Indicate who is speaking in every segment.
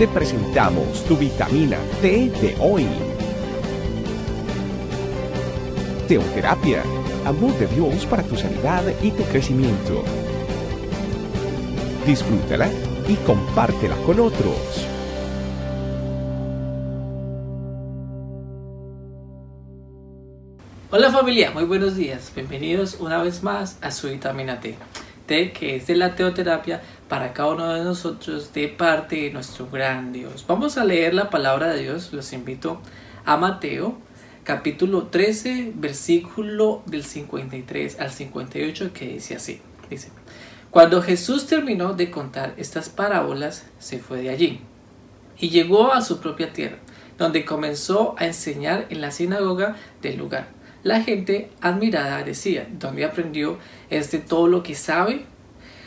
Speaker 1: te presentamos tu vitamina T de hoy. Teoterapia, amor de Dios para tu sanidad y tu crecimiento. Disfrútala y compártela con otros.
Speaker 2: Hola familia, muy buenos días. Bienvenidos una vez más a su vitamina T. Que es de la teoterapia para cada uno de nosotros de parte de nuestro gran Dios. Vamos a leer la palabra de Dios. Los invito a Mateo capítulo 13 versículo del 53 al 58 que dice así. Dice, cuando Jesús terminó de contar estas parábolas, se fue de allí y llegó a su propia tierra, donde comenzó a enseñar en la sinagoga del lugar la gente admirada decía, ¿dónde aprendió este todo lo que sabe?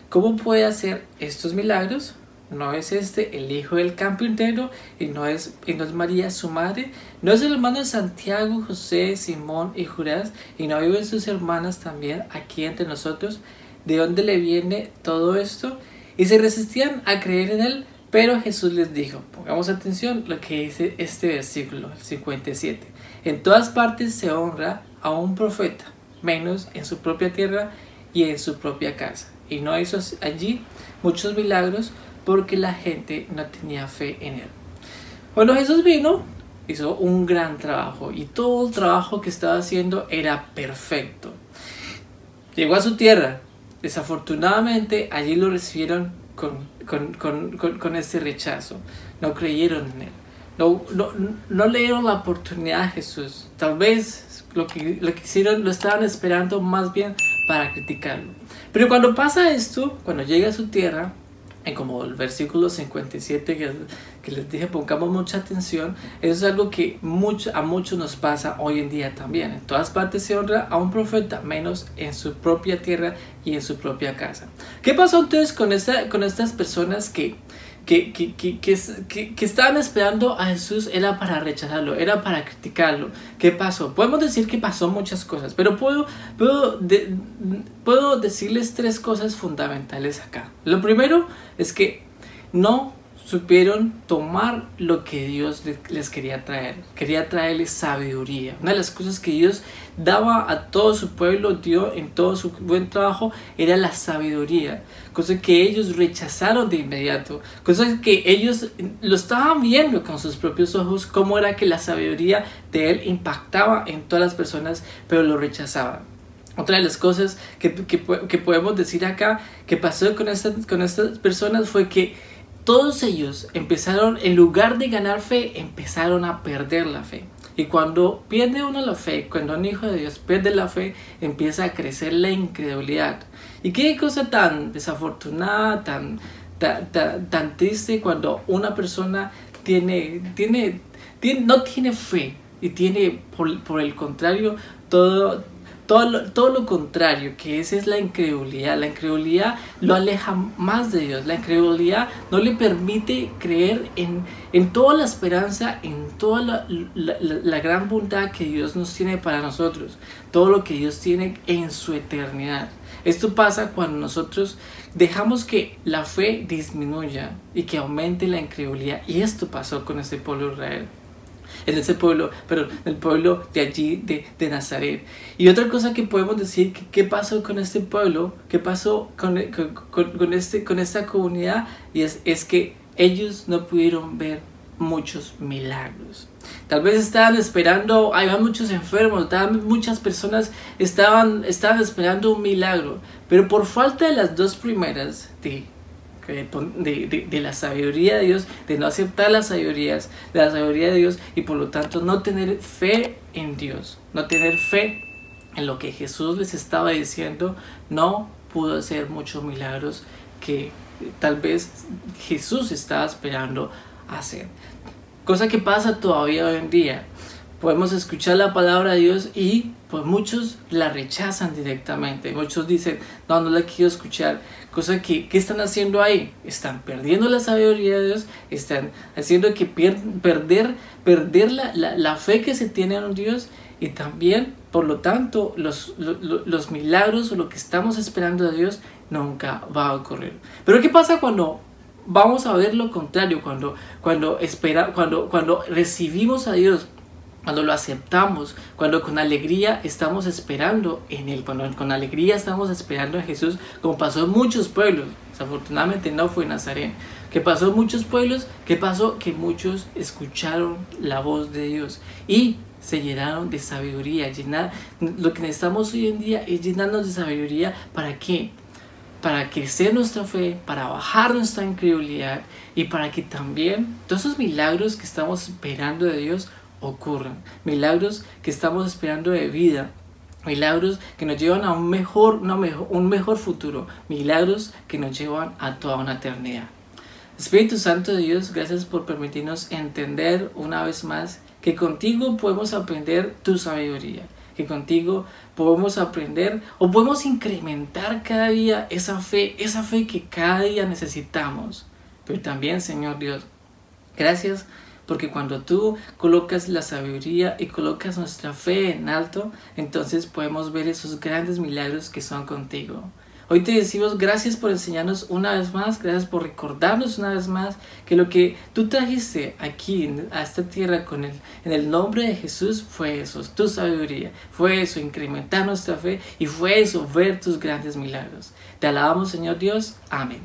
Speaker 2: ¿Cómo puede hacer estos milagros? ¿No es este el hijo del entero y no es, y no es María su madre? ¿No es el hermano de Santiago, José, Simón y Judas? ¿Y no viven sus hermanas también aquí entre nosotros? ¿De dónde le viene todo esto? Y se resistían a creer en él, pero Jesús les dijo, pongamos atención lo que dice este versículo, el 57. En todas partes se honra a un profeta, menos en su propia tierra y en su propia casa. Y no hizo allí muchos milagros porque la gente no tenía fe en él. Cuando Jesús vino, hizo un gran trabajo y todo el trabajo que estaba haciendo era perfecto. Llegó a su tierra. Desafortunadamente allí lo recibieron con, con, con, con este rechazo. No creyeron en él. No, no, no le dieron la oportunidad a Jesús. Tal vez lo que, lo que hicieron lo estaban esperando más bien para criticarlo. Pero cuando pasa esto, cuando llega a su tierra, como el versículo 57 que, que, les dije, pongamos mucha atención, eso es algo que mucho, a muchos nos pasa hoy en día también. En todas partes se honra a un profeta, menos en su propia tierra y en su propia casa. ¿Qué pasó entonces con, esta, con estas personas que que, que, que, que, estaban esperando a Jesús era para rechazarlo, era para criticarlo. ¿Qué pasó? Podemos decir que pasó muchas cosas, pero puedo, puedo, puedo decirles tres cosas fundamentales acá. Lo primero es que no supieron tomar lo que Dios les quería traer. Quería traerles sabiduría. Una de las cosas que Dios daba a todo su pueblo, dio en todo su buen trabajo, era la sabiduría. Cosa que ellos rechazaron de inmediato. Cosa que ellos lo estaban viendo con sus propios ojos, cómo era que la sabiduría de Él impactaba en todas las personas, pero lo rechazaban. Otra de las cosas que, que, que podemos decir acá que pasó con, con estas personas fue que todos ellos empezaron, en lugar de ganar fe, empezaron a perder la fe. Y cuando pierde uno la fe, cuando un hijo de Dios pierde la fe, empieza a crecer la incredulidad. Y qué cosa tan desafortunada, tan, tan, triste cuando una persona tiene, tiene, tiene, no tiene fe y tiene, por, por el contrario, todo, todo lo, todo lo contrario, que esa es la incredulidad. La incredulidad lo aleja más de Dios. La incredulidad no le permite creer en, en toda la esperanza, en toda la, la, la, gran bondad que Dios nos tiene para nosotros. Todo lo que Dios tiene en su eternidad. Esto pasa cuando nosotros dejamos que la fe disminuya y que aumente la incredulidad. Y esto pasó con este pueblo de Israel en ese pueblo, pero el pueblo de allí, de, de Nazaret. Y otra cosa que podemos decir, ¿qué pasó con este pueblo? ¿Qué pasó con, con, este, con esta comunidad? Y es, es que ellos no pudieron ver muchos milagros. Tal vez estaban esperando, hay muchos enfermos, muchas personas estaban, estaban esperando un milagro, pero por falta de las dos primeras, de de, la sabiduría de Dios, de no aceptar las sabidurías, de la sabiduría de Dios y por lo tanto no tener fe en Dios, no tener fe en lo que Jesús les estaba diciendo, no pudo hacer muchos milagros que tal vez Jesús estaba esperando hacer. Cosa que pasa todavía hoy en día. Podemos escuchar la palabra de Dios y pues muchos la rechazan directamente. Muchos dicen, no, no la quiero escuchar. Cosa que, ¿qué están haciendo ahí? Están perdiendo la sabiduría de Dios, están haciendo que perder, perder la, la, fe que se tiene en Dios y también, por lo tanto, los, los, los milagros o lo que estamos esperando de Dios nunca va a ocurrir. Pero ¿qué pasa cuando vamos a ver lo contrario cuando, cuando, espera, cuando, cuando recibimos a Dios cuando lo aceptamos, cuando con alegría estamos esperando en Él, cuando con alegría estamos esperando en Jesús, como pasó en muchos pueblos, desafortunadamente no fue en Nazaret, que pasó en muchos pueblos, que pasó que muchos escucharon la voz de Dios y se llenaron de sabiduría, llenar, lo que necesitamos hoy en día es llenarnos de sabiduría, ¿para qué? Para crecer nuestra fe, para bajar nuestra incredulidad y para que también todos esos milagros que estamos esperando de Dios ocurran. Milagros que estamos esperando de vida. Milagros que nos llevan a un mejor, mejor, un mejor futuro. Milagros que nos llevan a toda una eternidad. Espíritu Santo de Dios, gracias por permitirnos entender una vez más que contigo podemos aprender tu sabiduría, que contigo podemos aprender o podemos incrementar cada día esa fe, esa fe que cada día necesitamos. Pero también, Señor Dios, gracias porque cuando tú colocas la sabiduría y colocas nuestra fe en alto, entonces podemos ver esos grandes milagros que son contigo. Hoy te decimos gracias por enseñarnos una vez más, gracias por recordarnos una vez más que lo que tú trajiste aquí a esta tierra con el, en el nombre de Jesús fue eso, tu sabiduría, fue eso, incrementar nuestra fe y fue eso, ver tus grandes milagros. Te alabamos Señor Dios, amén.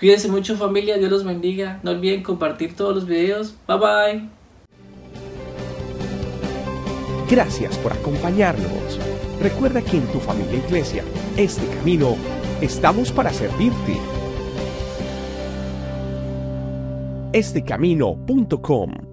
Speaker 2: Cuídense mucho familia, Dios los bendiga. No olviden compartir todos los videos. Bye bye.
Speaker 1: Gracias por acompañarnos. Recuerda que en tu familia e iglesia, este camino, estamos para servirte. Estecamino.com